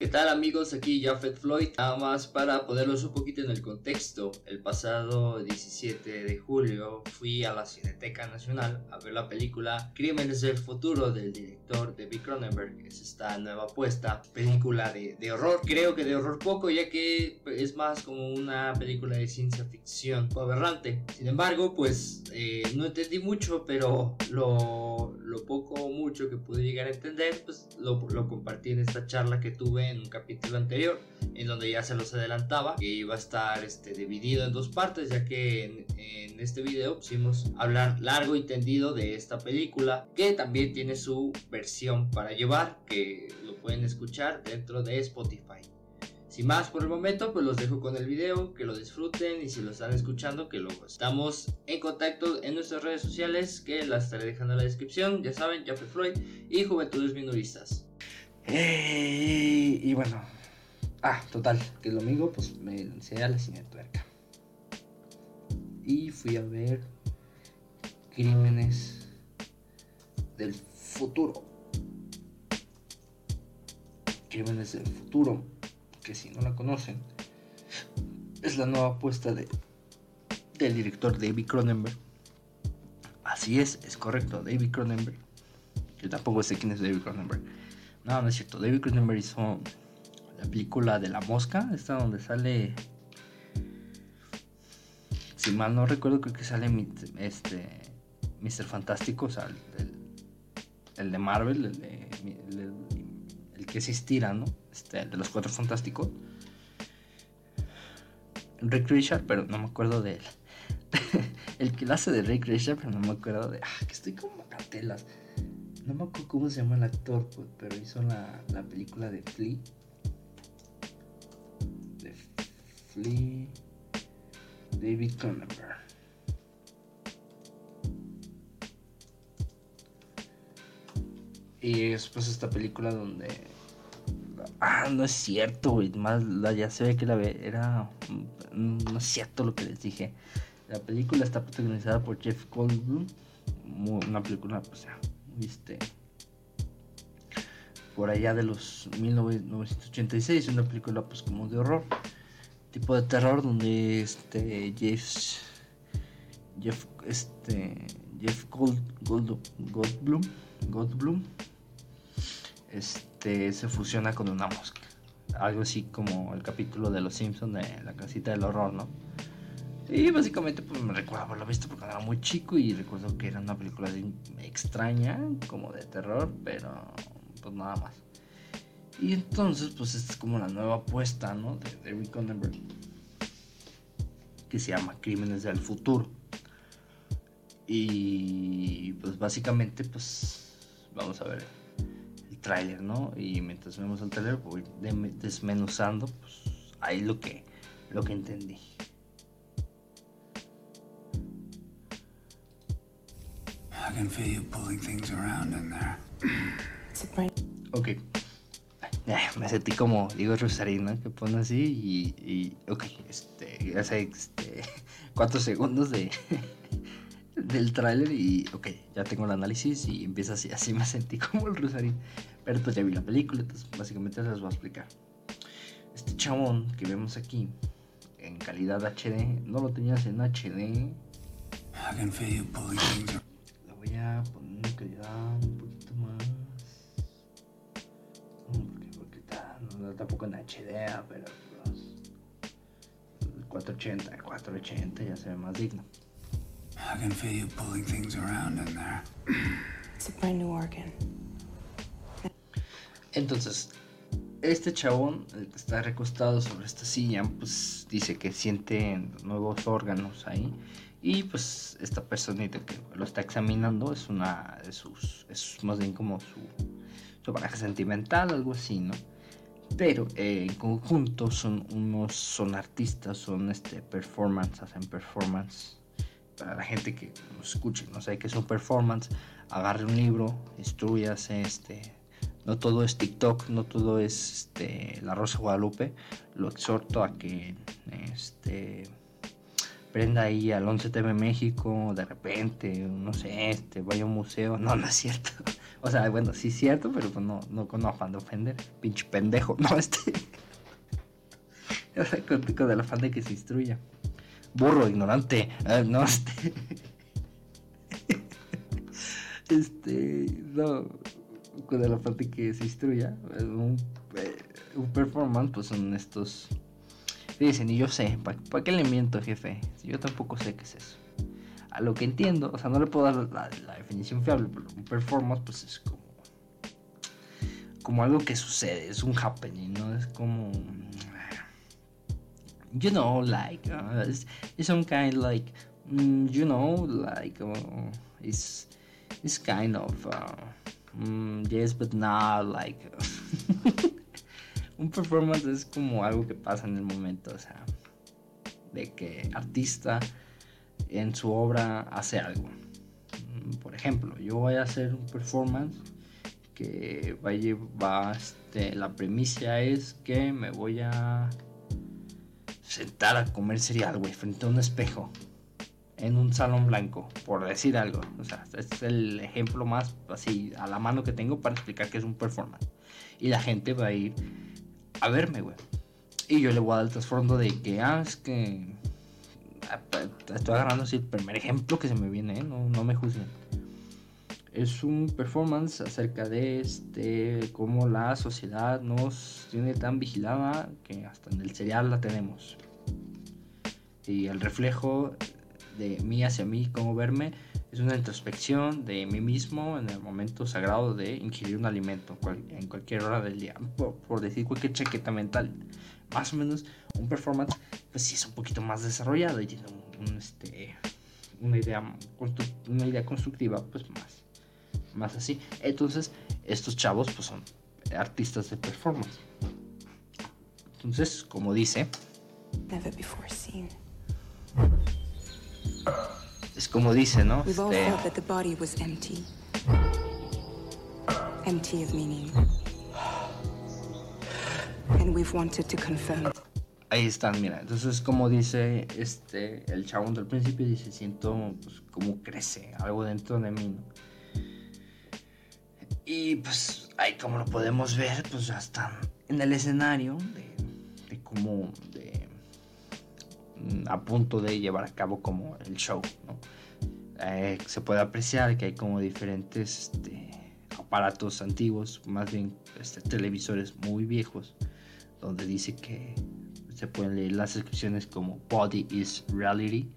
¿Qué tal amigos? Aquí Jafet Floyd. Nada más para ponerlos un poquito en el contexto. El pasado 17 de julio fui a la Cineteca Nacional a ver la película Crímenes del Futuro del director David Cronenberg. Es esta nueva apuesta, película de, de, horror. Creo que de horror poco, ya que es más como una película de ciencia ficción aberrante. Sin embargo, pues eh, no entendí mucho, pero lo, lo poco o mucho que pude llegar a entender, pues lo, lo compartí en esta charla que tuve en un capítulo anterior, en donde ya se los adelantaba que iba a estar este, dividido en dos partes, ya que en, este video pusimos hablar largo y tendido de esta película, que también tiene su versión para llevar, que lo pueden escuchar dentro de Spotify. Sin más por el momento, pues los dejo con el video, que lo disfruten y si lo están escuchando, que luego estamos en contacto en nuestras redes sociales, que las estaré dejando en la descripción, ya saben, Jaffe Floyd y Juventudes Minoristas. Eh, y bueno, ah, total, que el domingo pues me lancé a la cinetuerca. Y fui a ver Crímenes del Futuro. Crímenes del Futuro, que si no la conocen, es la nueva apuesta de, del director David Cronenberg. Así es, es correcto, David Cronenberg. Yo tampoco sé quién es David Cronenberg no, no es cierto. David Cronenberg hizo la película de la mosca, esta donde sale. Si mal no recuerdo, creo que sale este Mr. Fantástico, o sea, el, el de Marvel, el, de, el, que se estira, ¿no? Este, el de los cuatro fantásticos. Rick Richard, pero no me acuerdo de él. el que lo hace de Rick Richard, pero no me acuerdo de. Ah, que estoy como cartelas. No me acuerdo cómo se llama el actor, pues, pero hizo la, la película de Flea. De Flea. David Cronenberg. Y después esta película donde. Ah, no es cierto, güey. Más ya se ve que la ve. Era. No es cierto lo que les dije. La película está protagonizada por Jeff Goldblum. Una película, pues viste por allá de los 1986 una película pues como de horror tipo de terror donde este Jeff Jeff este Jeff Gold, Goldblum Goldblum este se fusiona con una mosca. Algo así como el capítulo de los Simpsons de la casita del horror no y básicamente pues me recuerdo haberlo visto porque era muy chico y recuerdo que era una película extraña, como de terror, pero pues nada más. Y entonces pues esta es como la nueva apuesta, ¿no? De David Cronenberg. Que se llama Crímenes del Futuro. Y pues básicamente pues vamos a ver el tráiler, ¿no? Y mientras vemos el tráiler voy desmenuzando pues ahí lo que, lo que entendí. Can feel you pulling things around in there. Ok. Me sentí como Diego Rosarino que pone así y, y ok, este, hace este, cuatro segundos de del tráiler y ok, ya tengo el análisis y empieza así, así me sentí como el Rosarín. Pero pues ya vi la película, entonces básicamente se las voy a explicar. Este chabón que vemos aquí en calidad HD, no lo tenías en HD. I can feel you pulling things around voy a poner calidad un poquito más. Porque, porque está, no, tampoco en HD, pero los 480, 480 ya se ve más digno. I can feel you pulling things around in there. It's a brand new organ. Entonces, este chabón, el que está recostado sobre esta silla, pues dice que siente nuevos órganos ahí y pues esta personita que lo está examinando es una de sus, es más bien como su, su pareja sentimental, algo así, ¿no? Pero eh, en conjunto son unos, son artistas, son este performance, hacen performance. Para la gente que nos escuche, no sé qué es un performance, agarre un libro, instruyase, este, no todo es TikTok, no todo es este, La Rosa Guadalupe. Lo exhorto a que este, prenda ahí al 11 TV México, de repente, no sé, este, vaya a un museo. No, no es cierto. O sea, bueno, sí es cierto, pero pues no, no con afán de ofender. Pinche pendejo. No, este. con, con el afán de que se instruya. Burro, ignorante. Ah, no, este. Este, no, con el afán de que se instruya. Un, eh, un performance, pues son estos. Dicen, y yo sé, ¿para qué le miento, jefe? Yo tampoco sé qué es eso. A lo que entiendo, o sea, no le puedo dar la, definición fiable, pero un performance, pues es como. Como algo que sucede, es un happening, ¿no? Es como. You know, like. Uh, it's, some kind like. mm, you know, like. Uh, it's. It's kind of. Uh, mm, yes, but not like. un performance es como algo que pasa en el momento, o sea, de que artista en su obra hace algo. Por ejemplo, yo voy a hacer un performance que va a llevar, este, la premisa es que me voy a sentar a comer cereal, güey, frente a un espejo en un salón blanco, por decir algo. O sea, este es el ejemplo más así a la mano que tengo para explicar que es un performance. Y la gente va a ir a verme, güey. Y yo le voy a dar el trasfondo de que, ah, es que. ah, Estoy agarrando así el primer ejemplo que se me viene, ¿eh? no, no me juzguen. Es un performance acerca de este cómo la sociedad nos tiene tan vigilada que hasta en el cereal la tenemos. Y el reflejo de mí hacia mí, cómo verme, es una introspección de mí mismo en el momento sagrado de ingerir un alimento cual- en cualquier hora del día. Por, por decir cualquier chaqueta mental. Más o menos un performance, pues sí es un poquito más desarrollado y tiene un, un, este, una, idea, una idea constructiva, pues más, más así. Entonces, estos chavos, pues son artistas de performance. Entonces, como dice, Never before seen. Es como dice, ¿no? We've all Este, felt that the body was empty. Empty of meaning. And we've wanted to confirm it. Ahí están, mira. Entonces, como dice este el chabón del principio, dice, siento pues, como crece algo dentro de mí, ¿no? Y pues ahí como lo podemos ver, pues ya están en el escenario de, de como de mm, a punto de llevar a cabo como el show. Eh, se puede apreciar que hay como diferentes este, aparatos antiguos, más bien este, televisores muy viejos, donde dice que se pueden leer las descripciones como Body is Reality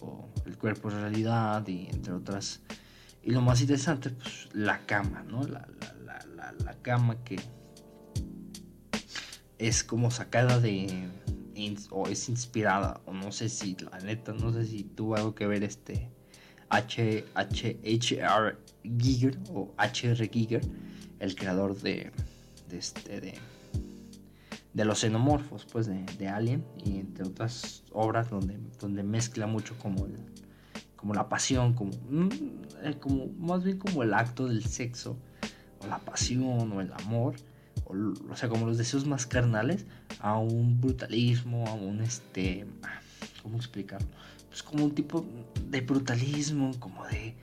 o El cuerpo es realidad y entre otras. Y lo más interesante, pues la cama, ¿no? La, la, la, la, cama que es como sacada de. o es inspirada, o no sé si, la neta, no sé si tuvo algo que ver este. H. H. H. R. Giger o H. R. Giger, el creador de. de este. de de los xenomorfos, pues de, de Alien y entre otras obras donde, donde mezcla mucho como el, como la pasión, como, mm, eh, como más bien como el acto del sexo, o la pasión, o el amor, o, o sea, como los deseos más carnales, a un brutalismo, a un este, ¿cómo explicarlo? Pues como un tipo de brutalismo, como de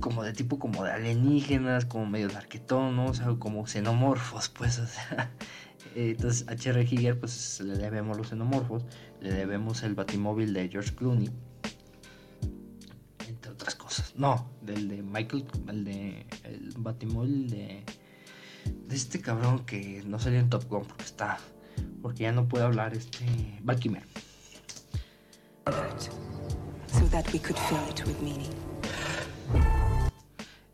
como de tipo como de alienígenas, como medio darquetón, ¿no? O sea, como xenomorfos, pues, o sea. eh, Entonces, H.R. Giger, pues le debemos los xenomorfos, le debemos el batimóvil de George Clooney, entre otras cosas. No, del de Michael, el de el batimóvil de, de este cabrón que no salió en Top Gun porque está, porque ya no puede hablar, este, Val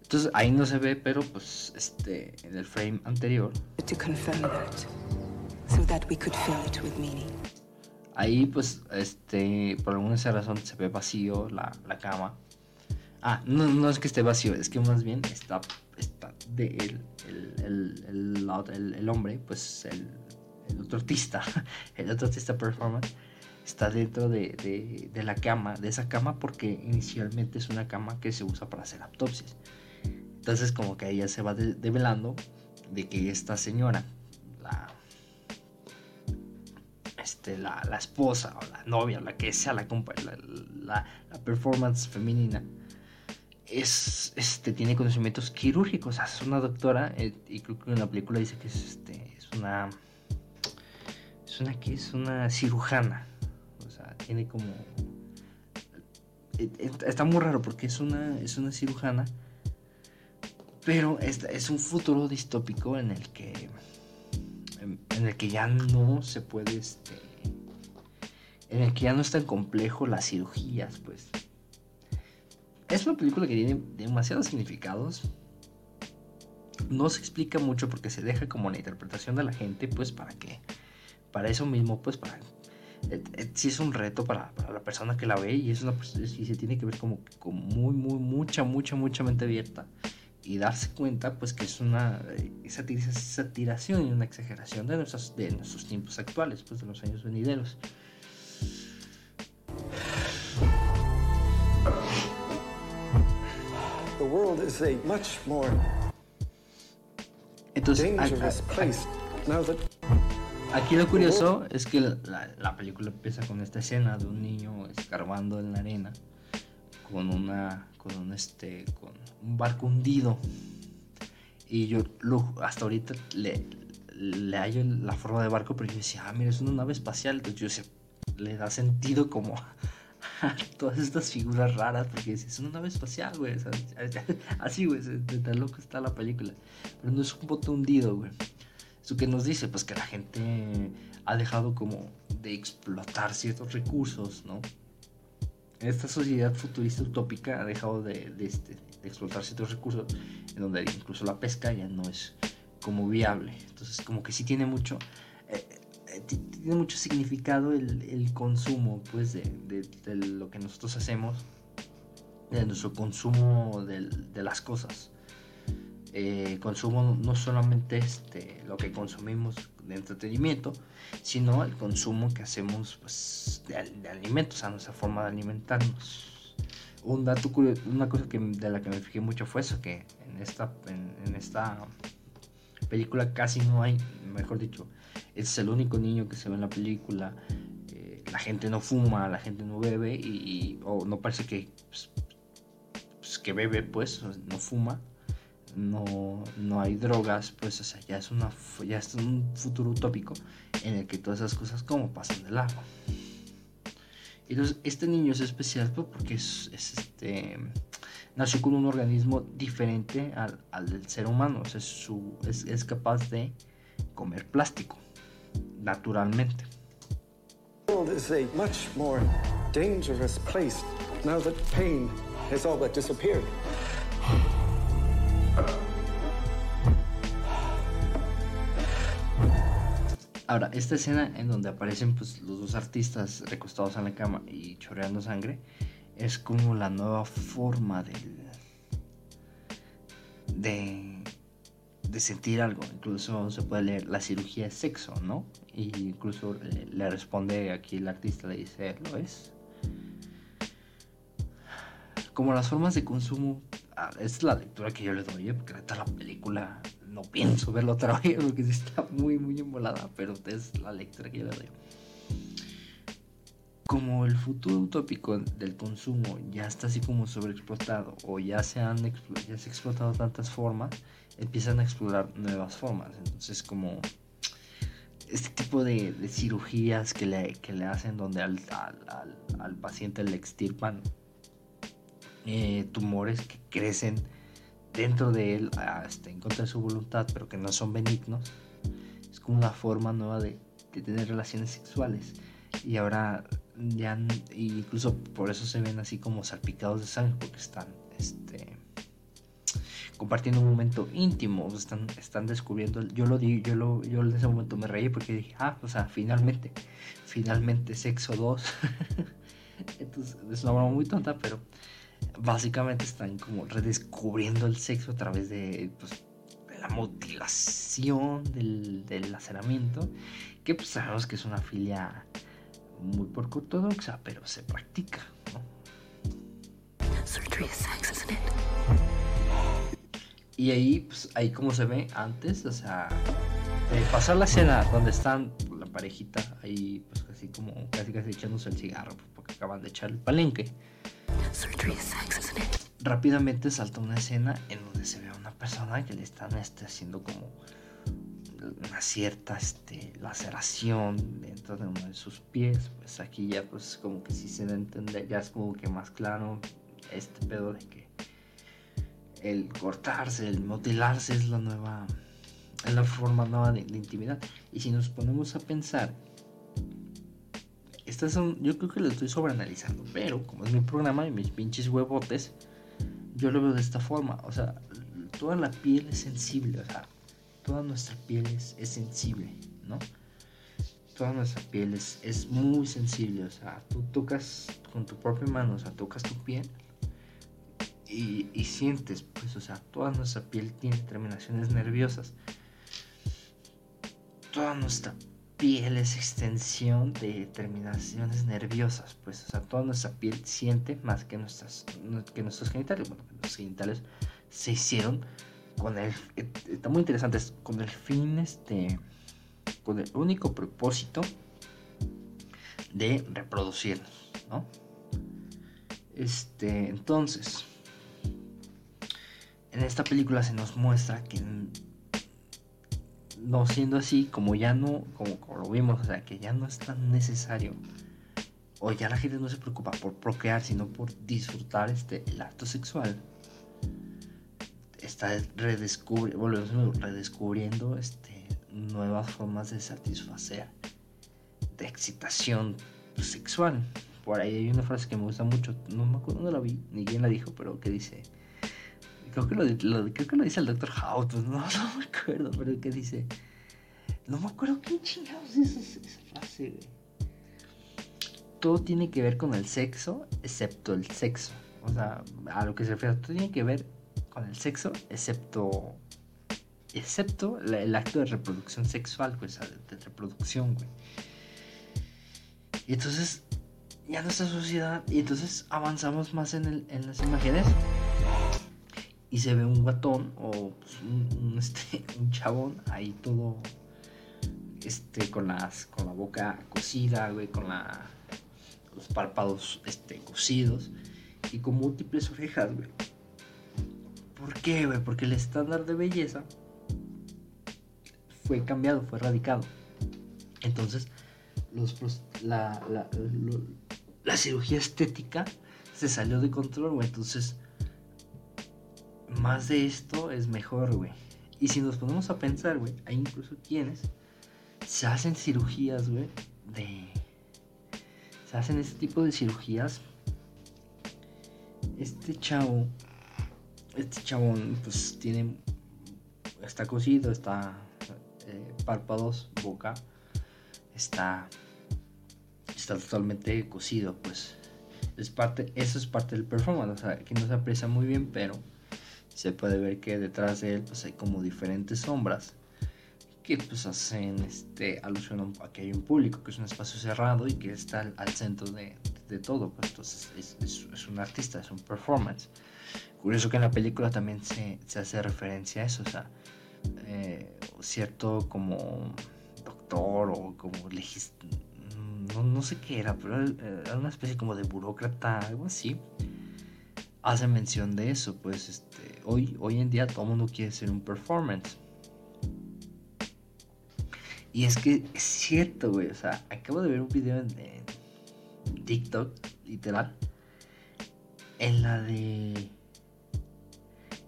Entonces ahí no se ve, pero pues este, en el frame anterior To confirm that so that we could fill it with meaning. Ahí, pues, este, por alguna razón se ve vacío la, la cama. Ah, no, no es que esté vacío, es que más bien está, está de el, el, el, el- el hombre, pues, el, el otro artista, el otro artista performance, está dentro de, de, la cama, de esa cama, porque inicialmente es una cama que se usa para hacer autopsias. Entonces, como que ya se va de- develando de que esta señora, la, este, la, la esposa o la novia, la que sea la, la, la- performance femenina, es, este, tiene conocimientos quirúrgicos, es una doctora eh, y creo que en la película dice que es, este, es una, es una, que es una cirujana, tiene como, eh, eh, está muy raro porque es una, es una cirujana, pero es, es un futuro distópico en el que, en, el que ya no se puede, este, en el que ya no es tan complejo las cirugías, pues. Es una película que tiene demasiados significados. No se explica mucho porque se deja como la interpretación de la gente, pues para que, para eso mismo, pues para, sí es un reto para, para la persona que la ve y es una, y se tiene que ver como con muy, muy, mucha, mucha, mucha mente abierta y darse cuenta, pues que es una eh, satiración y una exageración de nuestros, de nuestros tiempos actuales, pues de los años venideros. The world is a much more Entonces, a- dangerous a- a- place now that Aquí lo curioso es que la, la película empieza con esta escena de un niño escarbando en la arena con una con un este con un barco hundido. Y yo lo- hasta ahorita le, le hallo la forma de barco pero yo decía ah mira es una nave espacial entonces yo decía le da sentido como a todas estas figuras raras porque es una nave espacial güey así güey de tan loco está la película. Pero no es un bote hundido güey ¿Eso que nos dice? Pues que la gente ha dejado como de explotar ciertos recursos, ¿no? Esta sociedad futurista utópica ha dejado de, este- de explotar ciertos recursos en donde incluso la pesca ya no es como viable. Entonces como que sí tiene mucho, eh, eh, ti- tiene mucho significado el, el consumo, pues, de, de- lo que nosotros hacemos, de nuestro consumo de las cosas eh, consumo no solamente este, lo que consumimos de entretenimiento, sino el consumo que hacemos pues, de, de alimentos, a nuestra forma de alimentarnos. Un dato curio- una cosa que, de la que me fijé mucho fue eso, que en esta, en, esta película casi no hay, mejor dicho, es el único niño que se ve en la película. eh, la gente no fuma, la gente no bebe y, y- o no parece que, pues, pues, que bebe, pues, no fuma no, no hay drogas, pues, o ya es, una, ya es un futuro utópico en el que todas esas cosas como pasan del agua. Y Entonces, este niño es especial pues, porque es, es, este, nació con un organismo diferente al, al del ser humano, o su, es, es capaz de comer plástico, naturalmente. now that pain has all but disappeared. Ahora, esta escena en donde aparecen pues, los dos artistas recostados en la cama y chorreando sangre es como la nueva forma de, de sentir algo. Incluso se puede leer la cirugía es sexo, ¿no? Y incluso le, le responde aquí el artista, le dice, lo es. Como las formas de consumo, ah, es la lectura que yo le doy, ¿eh? porque neta la película no pienso verla otra vez porque sí está muy, muy embolada, pero es la lectura que yo le doy. Como el futuro utópico del consumo ya está así como sobreexplotado o ya se han ya se explotado tantas formas, empiezan a explorar nuevas formas. Entonces como este tipo de, cirugías que le, que le hacen donde al, al- al paciente le extirpan eh, tumores que crecen dentro de él ah, este, en contra de su voluntad, pero que no son benignos. Es como una forma nueva de, tener relaciones sexuales. Y ahora ya, incluso por eso se ven así como salpicados de sangre, porque están este, compartiendo un momento íntimo, están, descubriendo. Yo lo di, yo lo, yo en ese momento me reí porque dije, ah, o sea, finalmente, finalmente sexo 2. Entonces es una broma muy tonta, pero básicamente están como redescubriendo el sexo a través de, pues, de la mutilación, del, del laceramiento, que pues sabemos que es una filia muy poco ortodoxa, pero se practica, ¿no? Y ahí, pues, ahí como se ve antes, o sea, de pasar la escena donde están la parejita ahí, pues, así como casi casi echándose el cigarro pues, porque acaban de echar el palenque. Rápidamente salta una escena en donde se ve a una persona que le están este, haciendo como una cierta este, laceración dentro de uno de sus pies. Pues aquí ya pues como que sí se da a entender, ya es como que más claro este pedo de que el cortarse, el mutilarse es la nueva, la forma nueva de, de intimidad. Y si nos ponemos a pensar, estas son, yo creo que lo estoy sobreanalizando, pero como es mi programa y mis pinches huevotes, yo lo veo de esta forma. O sea, toda la piel es sensible, o sea, toda nuestra piel es, es sensible, ¿no? Toda nuestra piel es, es muy sensible, o sea, tú tocas con tu propia mano, o sea, tocas tu piel y, y sientes, pues, o sea, toda nuestra piel tiene terminaciones nerviosas. Toda nuestra piel es extensión de terminaciones nerviosas, pues, o sea, toda nuestra piel siente más que, nuestras, que nuestros genitales. Bueno, los genitales se hicieron con el, está muy interesante, es con el fin, este, con el único propósito de reproducirnos, ¿no? Este, entonces, en esta película se nos muestra que no siendo así, como ya no, como, lo vimos, o sea, que ya no es tan necesario, o ya la gente no se preocupa por procrear, sino por disfrutar este, el acto sexual, está redescubriendo, volvemos redescubriendo este, nuevas formas de satisfacer, de excitación sexual. Por ahí hay una frase que me gusta mucho, no me acuerdo dónde la vi, ni quién la dijo, pero que dice, creo que lo, dice el Dr. House, pues no, me acuerdo, pero que dice, no me acuerdo qué chingados es esa, frase, güey. Todo tiene que ver con el sexo, excepto el sexo. O sea, a lo que se refiere, todo tiene que ver con el sexo, excepto excepto el acto de reproducción sexual, pues, de reproducción, güey. Y entonces, ya nuestra sociedad, y entonces avanzamos más en, el, en las imágenes, y se ve un guatón o pues, un, un, este, un chabón ahí todo, este, con, las, con la boca cocida, güey, con la, los párpados este, cosidos, y con múltiples orejas, güey. ¿Por qué, güey? Porque el estándar de belleza fue cambiado, fue erradicado. Entonces, los, la, la, lo, la, cirugía estética se salió de control, güey. Entonces, más de esto es mejor, güey. Y si nos ponemos a pensar, güey, hay incluso quienes se hacen cirugías, güey, de... Se hacen este tipo de cirugías. Este chavo este chabón pues tiene está cosido está eh, párpados boca está está totalmente cosido pues es parte eso es parte del performance o sea que no se aprecia muy bien pero se puede ver que detrás de él pues hay como diferentes sombras que pues hacen este alusión a que hay un público que es un espacio cerrado y que está al, centro de, de, todo pues entonces es, un artista es un performance curioso que en la película también se, se hace referencia a eso, o sea, eh, cierto como doctor o como no, no, sé qué era, pero era una especie como de burócrata, algo así. Hace mención de eso, pues este, hoy, hoy en día todo el mundo quiere ser un performance. Y es que es cierto, güey, o sea, acabo de ver un video en, TikTok, literal, en la de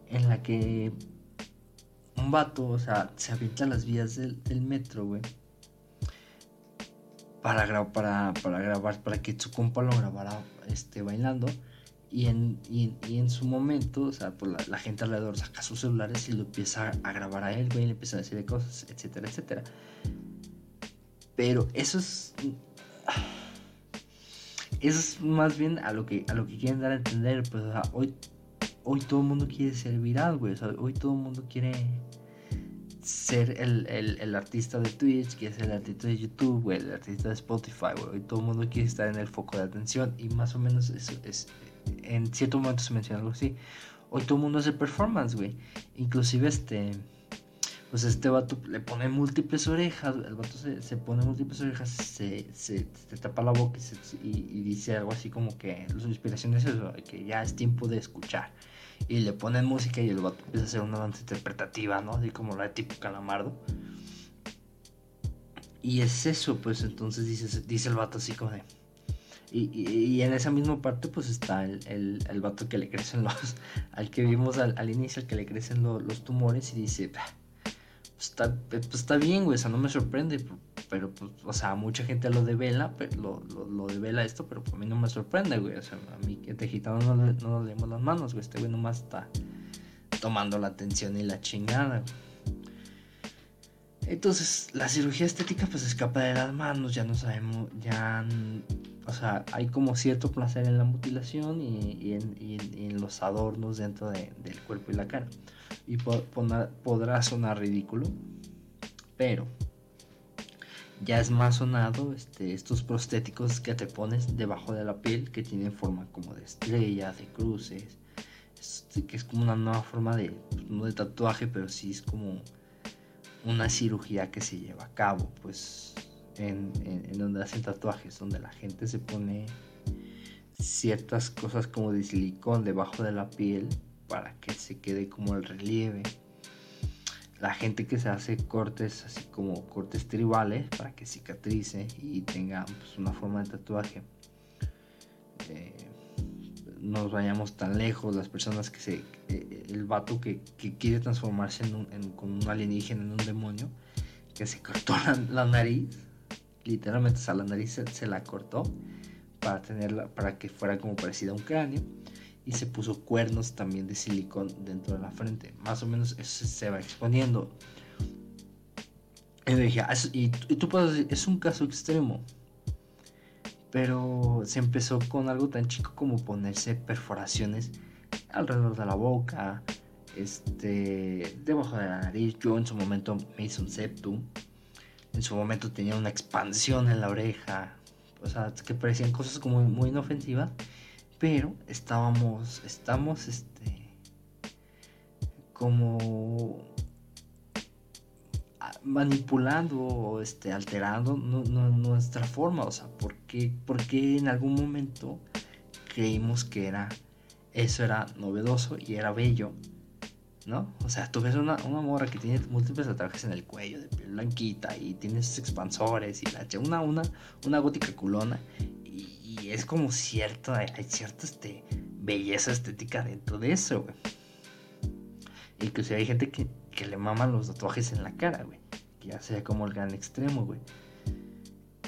en la que un vato, o sea, se avienta las vías del, del metro, güey. Para, para, para grabar, para que su compa lo grabara este, bailando. Y en, y, en su momento, o sea, pues la, gente alrededor saca sus celulares y lo empieza a, grabar a él, güey, y le empieza a decir cosas, etcétera, etcétera. Pero eso es. Eso es más bien a lo que, a lo que quieren dar a entender. Pues, o sea, hoy hoy todo el mundo quiere ser viral, güey. O sea, hoy todo el mundo quiere ser el, el, el, artista de Twitch, quiere ser el artista de YouTube, güey, el artista de Spotify, güey. Hoy todo el mundo quiere estar en el foco de atención y más o menos eso es, en cierto momento se menciona algo así. Hoy todo el mundo hace performance, güey. Inclusive este, Pues este vato le pone múltiples orejas, el vato se, se pone múltiples orejas, se, se, tapa la boca y, y- y dice algo así como que su inspiración es eso, que ya es tiempo de escuchar. Y le ponen música y el vato empieza a hacer una danza interpretativa, ¿no? Así como la de tipo calamardo. Y es eso, pues entonces dice, dice el vato así como de... Y, y- y en esa misma parte pues está el, el, el vato que le crecen los... Al que vimos al, al inicio, al que le crecen lo- los tumores y dice... "Bah, pues está, pues está bien, güey, o sea, no me sorprende, pero, pues, o sea, mucha gente lo devela, lo, lo, lo devela esto, pero a mí no me sorprende, güey, o sea, a mí que de gitano no, no nos leemos las manos, güey, este güey nomás está tomando la atención y la chingada, güey. Entonces, la cirugía estética pues escapa de las manos, ya no sabemos, ya, o sea, hay como cierto placer en la mutilación y, en, los adornos dentro de- del cuerpo y la cara. Y podrá sonar ridículo, pero ya es más sonado este, estos prostéticos que te pones debajo de la piel que tienen forma como de estrella, de cruces, este, que es como una nueva forma de, no de tatuaje, pero sí es como una cirugía que se lleva a cabo, pues en, donde hacen tatuajes, donde la gente se pone ciertas cosas como de silicón debajo de la piel para que se quede como el relieve. La gente que se hace cortes así como cortes tribales para que cicatrice y tenga pues, una forma de tatuaje. No nos vayamos tan lejos, las personas que se... eh, el vato que, que quiere transformarse en un, con un alienígena, en un demonio, que se cortó la, nariz, literalmente, o sea, la nariz se, se la cortó para tenerla, para que fuera como parecida a un cráneo, y se puso cuernos también de silicón dentro de la frente, más o menos eso se va exponiendo. Y dije, "Ah, y, y tú puedes decir, es un caso extremo, pero se empezó con algo tan chico como ponerse perforaciones alrededor de la boca, este, debajo de la nariz. Yo en su momento me hice un septum. En su momento tenía una expansión en la oreja. O sea, que parecían cosas como muy inofensivas. Pero estábamos, estamos, este, como manipulando o este, alterando nu- nu- nuestra forma. O sea, ¿por qué, por qué en algún momento creímos que era eso era novedoso y era bello? ¿No? O sea, tú ves una, una morra que tiene múltiples tatuajes en el cuello, de piel blanquita, y tiene sus expansores, y la una, una, una gótica culona, y, y es como cierto, hay, hay cierta este, belleza estética dentro de eso, güey. Inclusive hay gente que, que le maman los tatuajes en la cara, güey. Ya sea como el gran extremo, güey.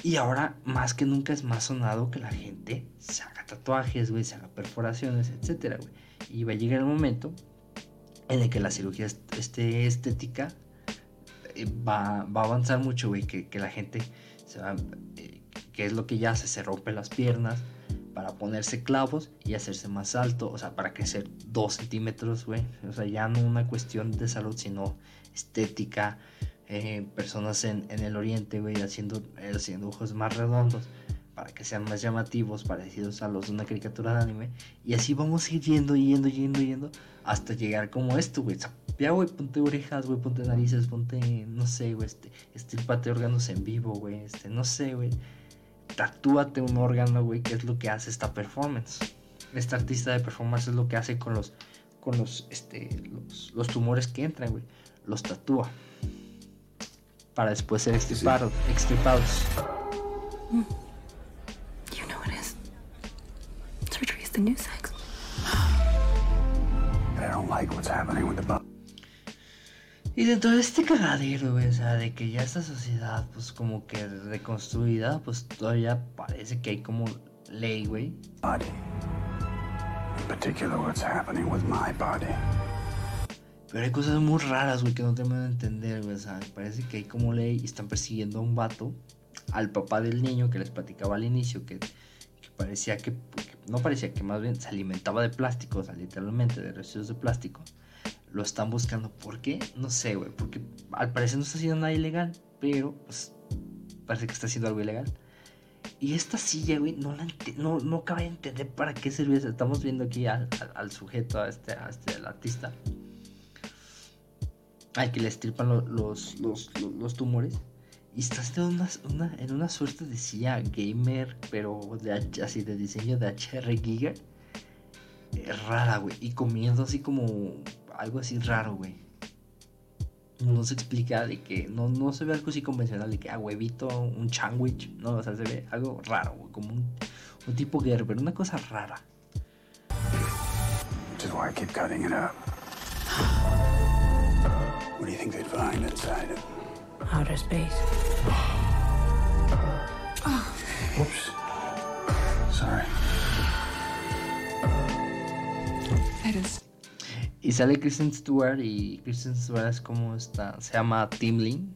Y ahora, más que nunca, es más sonado que la gente se haga tatuajes, güey, se haga perforaciones, etcétera, güey. Y va a llegar el momento en el que la cirugía est- este, estética eh, va, va a avanzar mucho, güey, que, que la gente se va, eh, que es lo que ya hace, se rompe las piernas para ponerse clavos y hacerse más alto, o sea, para crecer dos centímetros, güey, o sea, ya no una cuestión de salud, sino estética, eh, personas en, en el oriente, güey, haciendo, eh, haciendo ojos más redondos para que sean más llamativos, parecidos a los de una caricatura de anime, y así vamos a ir yendo, yendo, yendo, yendo, hasta llegar como esto, güey. Ya, güey, ponte orejas, güey, ponte narices, ponte, no sé, güey, este, estípate órganos en vivo, güey, este, no sé, güey. Tatúate un órgano, güey, que es lo que hace esta performance. Esta artista de performance es lo que hace con los, con los, este, los, los tumores que entran, güey. Los tatúa. Para después ser extirpados. extirpados. You know it is. Surgery is the new sex. And I don't like what's happening with the Y dentro de este cagadero, güey, o sea, de que ya esta sociedad, pues como que reconstruida, pues todavía parece que hay como ley, güey. body. In particular, what's happening with my body. Pero hay cosas muy raras, güey, que no termino de entender, güey. O sea, parece que hay como ley y están persiguiendo a un vato, al papá del niño que les platicaba al inicio, que, que parecía que, que- no parecía que más bien se alimentaba de plástico, o sea, literalmente de residuos de plástico. Lo están buscando. ¿Por qué? No sé, güey. Porque al parecer no está haciendo nada ilegal, pero pues parece que está haciendo algo ilegal. Y esta silla, güey, no la no, no acaba de entender para qué sirve. Estamos viendo aquí al, al- al sujeto, a este, a este al artista al que le estripan lo- los, los, los, los tumores. Y está en una, una- en una suerte de silla gamer, pero de, así de diseño de HR Giga. Eh, rara, güey. Y comiendo así como algo así raro, güey. No se explica de que no, no se ve algo así convencional de que, ah, huevito, un sandwich. No, o sea, se ve algo raro, güey. Como un, un tipo Gerber, una cosa rara. Which why I keep cutting it up. What do you think they'd find inside it? Outer space. Whoops. Sorry. Titus. Y sale Kristen Stewart y Kristen Stewart es como está, se llama Tim Lin.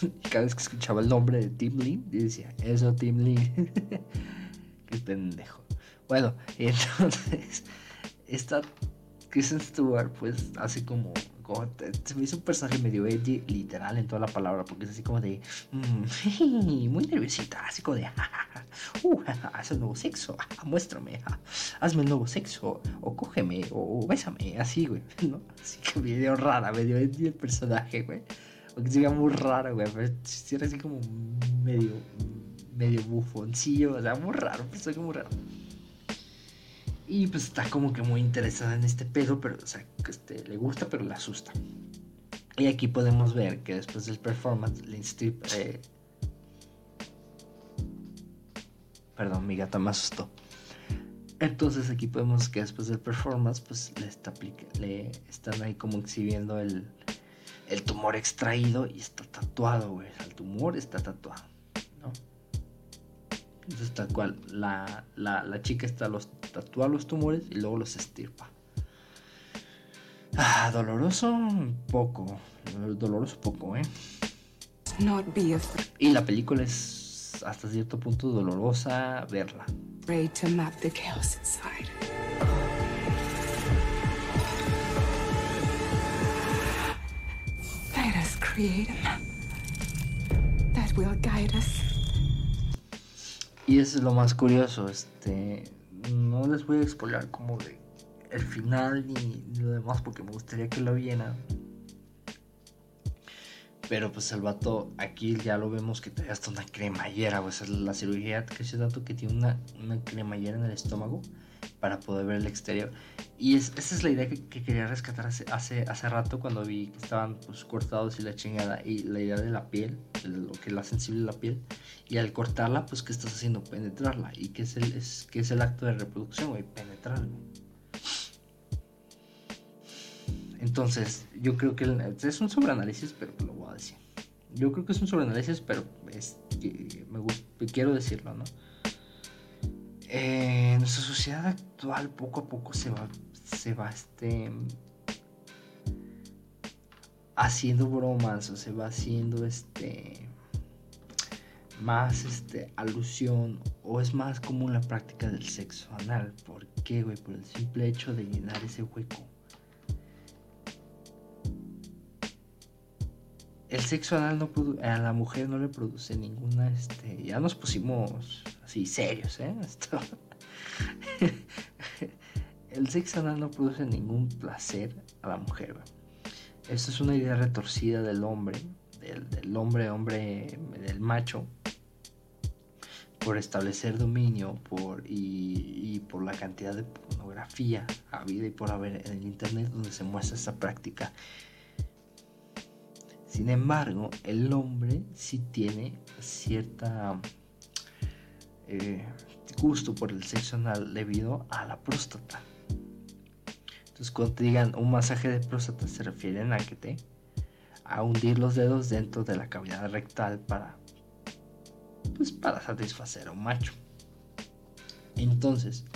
Y cada vez que escuchaba el nombre de Tim Lin, yo decía, eso Tim Lin. Qué pendejo. Bueno, entonces, esta Kristen Stewart pues hace como, se me hizo un personaje medio edgy, literal en toda la palabra, porque es así como de, mm, muy nerviosita, así como de, "Ja, ja, ja, uh, haz el nuevo sexo, muéstrame, hazme el nuevo sexo, o cógeme, o, bésame, así, güey, ¿no? Así que medio rara, medio edgy el personaje, güey. Porque se muy raro, güey, pero era así como medio, medio bufoncillo, o sea, muy raro, un personaje muy raro. Y pues está como que muy interesada en este pedo, pero, o sea, este, le gusta, pero le asusta. Y aquí podemos ver que después del performance, Lynn eh... Perdón, mi gata me asustó. Entonces aquí podemos que después del performance, pues le, está le están ahí como exhibiendo el, el tumor extraído y está tatuado, güey. El tumor está tatuado. Entonces tal cual, la, la, la chica está los tatúa los tumores y luego los estirpa. Ah, doloroso poco, doloroso poco, ¿eh? Y la película es hasta cierto punto dolorosa verla. afraid to map the chaos inside. Let us create a map that will guide us. Y eso es lo más curioso, este, no les voy a explicar como de el final ni, lo demás porque me gustaría que lo vieran. Pero pues el vato, aquí ya lo vemos que trae hasta una cremallera, sea, la cirugía que se tanto que tiene una, una cremallera en el estómago para poder ver el exterior. Y es- esa es la idea que, que quería rescatar hace, hace, hace rato cuando vi que estaban pues, cortados y la chingada. Y la idea de la piel, de lo que la sensible la piel. Y al cortarla, pues, ¿qué estás haciendo? Penetrarla. ¿Y qué es el, es, qué es el acto de reproducción, güey? Penetrar, güey. Entonces, yo creo que el- es un sobreanálisis, pero lo voy a decir. Yo creo que es un sobreanálisis, pero es, me quiero decirlo, ¿no? Eh, nuestra sociedad actual, poco a poco se va, se va este, haciendo bromas o se va haciendo este más este alusión o es más común la práctica del sexo anal. ¿Por qué, güey? Por el simple hecho de llenar ese hueco. El sexo anal no a la mujer no le produce ninguna, este, ya nos pusimos así serios, ¿eh? Esto- el sexo anal no produce ningún placer a la mujer. Esto es una idea retorcida del hombre, del, del hombre, hombre, del macho, por establecer dominio por, y, y por la cantidad de pornografía habida y por haber en el internet donde se muestra esta práctica. Sin embargo, el hombre sí tiene cierta eh, gusto por el sexo anal debido a la próstata. Entonces, cuando te digan un masaje de próstata, se refieren a que te a hundir los dedos dentro de la cavidad rectal para pues para satisfacer a un macho. Entonces,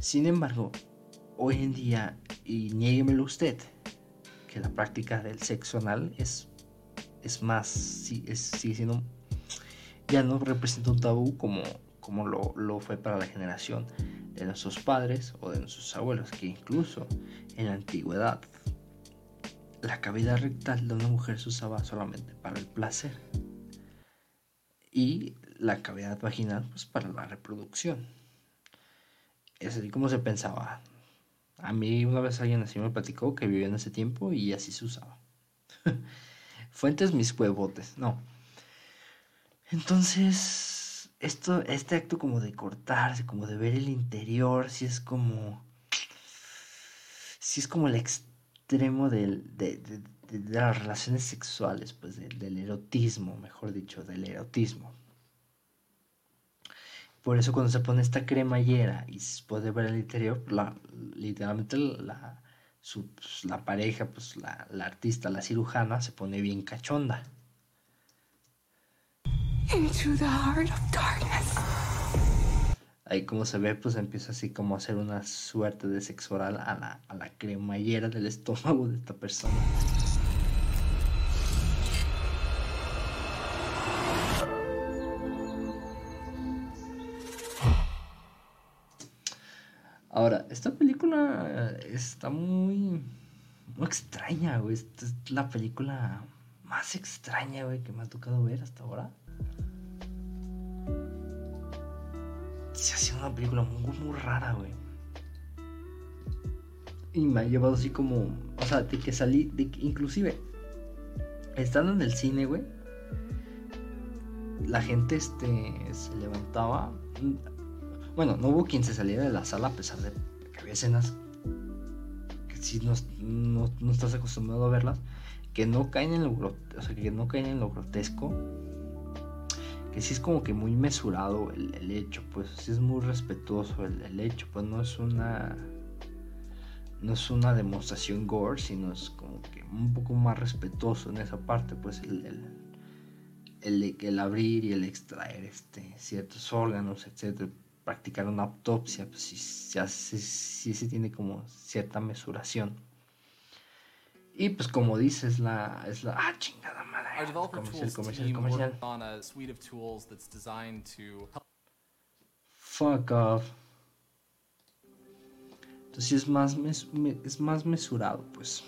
sin embargo, hoy en día, y niéguemelo usted, que la práctica del sexo anal es, es más, es, sigue siendo, ya no representa un tabú como, como lo, lo fue para la generación de nuestros padres o de nuestros abuelos, que incluso en la antigüedad la cavidad rectal de una mujer se usaba solamente para el placer y la cavidad vaginal pues para la reproducción. Es así como se pensaba. A mí una vez alguien así me platicó que vivió en ese tiempo y así se usaba. Fuentes mis huevotes, no. Entonces, esto, este acto como de cortarse, como de ver el interior, si es como. Si es como el extremo de, de, las relaciones sexuales, pues del erotismo, mejor dicho, del erotismo. Por eso cuando se pone esta cremallera y se puede ver el interior, la, literalmente la, pues, la pareja, pues la, la, artista, la cirujana, se pone bien cachonda. Into the heart of darkness. Ahí como se ve, pues empieza así como a hacer una suerte de sexo oral a la, a la cremallera del estómago de esta persona. Ahora, esta película está muy, muy extraña, güey. Esta es la película más extraña, güey, que me ha tocado ver hasta ahora. Se ha sido una película muy, muy rara, güey. Y me ha llevado así como, o sea, de que salí, de inclusive, estando en el cine, güey, la gente este, se levantaba bueno, no hubo quien se saliera de la sala a pesar de que había escenas que si no, no, estás acostumbrado a verlas, que no caen en lo, o sea, que no caen en lo grotesco, que sí es como que muy mesurado el, hecho, pues sí es muy respetuoso el, hecho, pues no es una no es una demostración gore, sino es como que un poco más respetuoso en esa parte, pues el, el, el abrir y el extraer este, ciertos órganos, etcétera practicar una autopsia, pues sí, ya se tiene como cierta mesuración. Y pues como dices, la, es la... ¡Ah, chingada madre! Comercial, comercial, comercial. Fuck off. Entonces es más, es más mesurado, pues.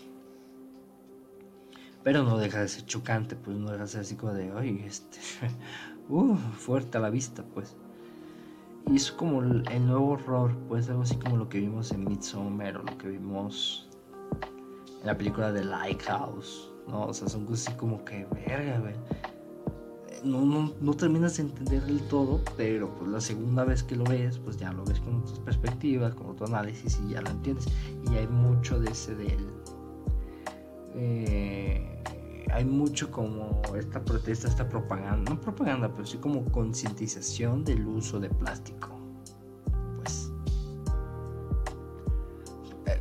Pero no deja de ser chocante, pues no deja de ser así como de, oye, este... uh, fuerte a la vista, pues. Y es como el, nuevo horror, pues algo así como lo que vimos en Midsommar o lo que vimos en la película de Lighthouse, ¿no? O sea, son cosas así como que, verga, güey. No, no, no, terminas de entender del todo, pero pues la segunda vez que lo ves, pues ya lo ves con otras perspectivas, con otro análisis y ya lo entiendes. Y hay mucho de ese del... Eh, hay mucho como esta protesta, esta propaganda, no propaganda, pero sí como concientización del uso de plástico. Pues. Eh,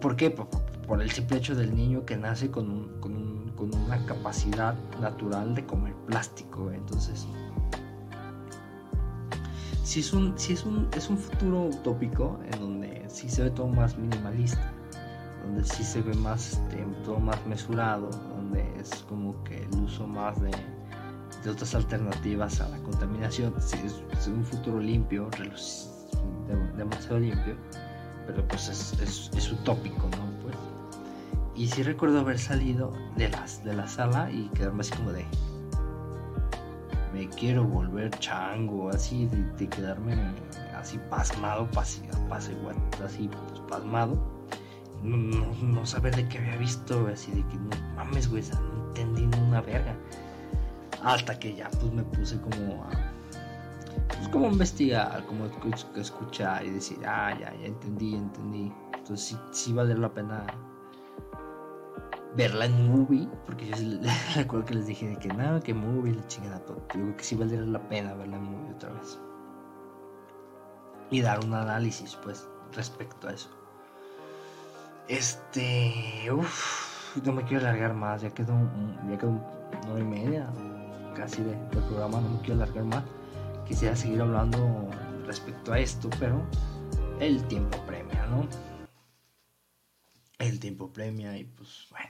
¿Por qué? Por, el simple hecho del niño que nace con, una capacidad natural de comer plástico. Entonces, si es un, si es un, futuro utópico en donde sí se ve todo más minimalista, donde sí se ve más, este, todo más mesurado, es como que el uso más de, otras alternativas a la contaminación. es, un futuro limpio, demasiado limpio, pero pues es, es, utópico, ¿no? Y sí recuerdo haber salido de, las, de la sala y quedarme así como de, me quiero volver chango, así, de, quedarme así pasmado, así, así pues, pasmado no, saber de qué había visto, así de que no mames, güey, no entendí una verga. Hasta que ya pues me puse como a pues como investigar, como escuchar y decir, ah, ya, ya entendí, entendí. Entonces sí, sí vale la pena verla en movie, porque yo recuerdo que les dije de que nada, que movie, la chingada, pero digo que sí valdría la pena verla en movie otra vez. Y dar un análisis, pues, respecto a eso. Este. Uff, no me quiero alargar más. Ya quedó, ya quedó una hora y media casi de, del programa. No me quiero alargar más. Quisiera seguir hablando respecto a esto, pero el tiempo premia, ¿no? El tiempo premia y pues bueno.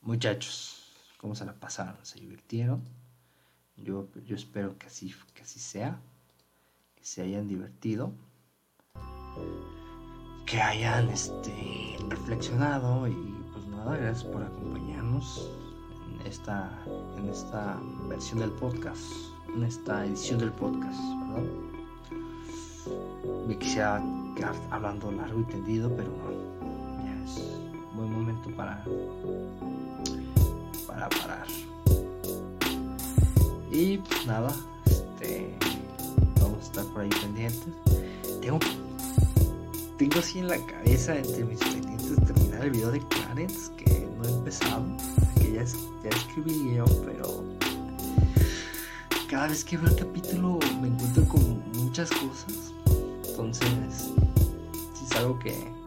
Muchachos, ¿cómo se la pasaron? ¿Se divirtieron? Yo, yo espero que así, que así sea. Que se hayan divertido que hayan este, reflexionado y pues nada, gracias por acompañarnos en esta, en esta versión del podcast, en esta edición del podcast, ¿verdad? Me quisiera quedar hablando largo y tendido, pero no, ya es buen momento para para parar. Y pues nada, este vamos a estar por ahí pendientes. Tengo tengo así en la cabeza entre mis pendientes terminar el video de Clarence que no he empezado, que ya, ya escribí guion, pero cada vez que veo el capítulo me encuentro con muchas cosas. Entonces, si es algo que,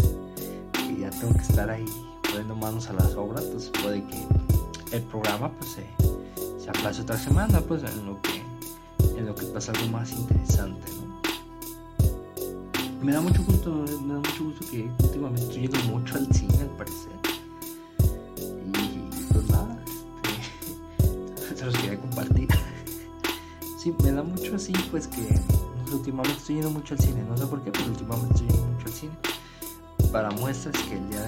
tengo que estar ahí poniendo manos a las obras, entonces puede que el programa pues se, se aplace otra semana, pues en lo que en lo que pasa algo más interesante, ¿no? Me da mucho gusto, me da mucho gusto que últimamente estoy yendo mucho al cine al parecer. Y pues nada, este, se los quería compartir. Sí, me da mucho así, pues que últimamente estoy yendo mucho al cine, no sé por qué, pero últimamente estoy yendo mucho al cine. Para muestras que el día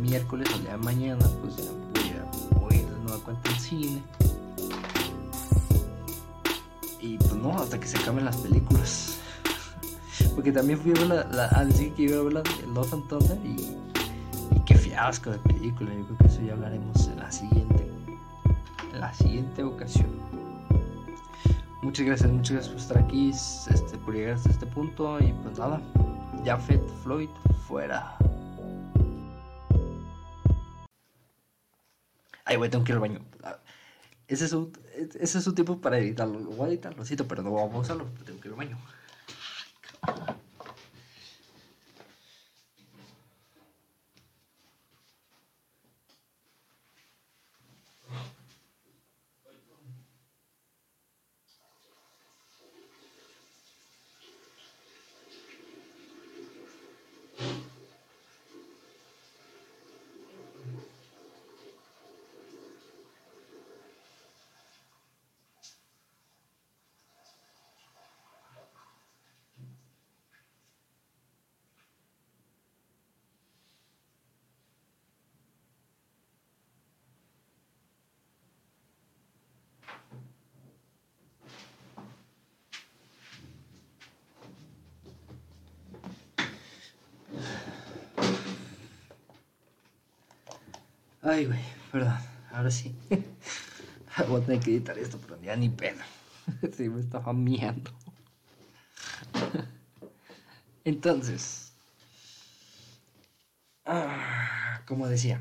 miércoles o el día de mañana, pues ya voy a, ir de nueva cuenta al cine. Y pues no, hasta que se acaben las películas. Porque también fui a ver la, la a decir que iba a ver la Love and Thunder y, y qué fiasco de película. Yo creo que eso ya hablaremos en la siguiente, en la siguiente ocasión. Muchas gracias, muchas gracias por estar aquí, este, por llegar hasta este punto y pues nada, Jafet Floyd fuera. Ay, güey, tengo que ir al baño. Ese es su, ese es su tiempo para editarlo. Lo voy a editar, lo siento, pero no vamos a usarlo, tengo que ir al baño. Ay, güey, perdón, ahora sí. Voy a tener que editar esto, pero ya ni pena. Sí, me estaba miando. Entonces, ah, como decía,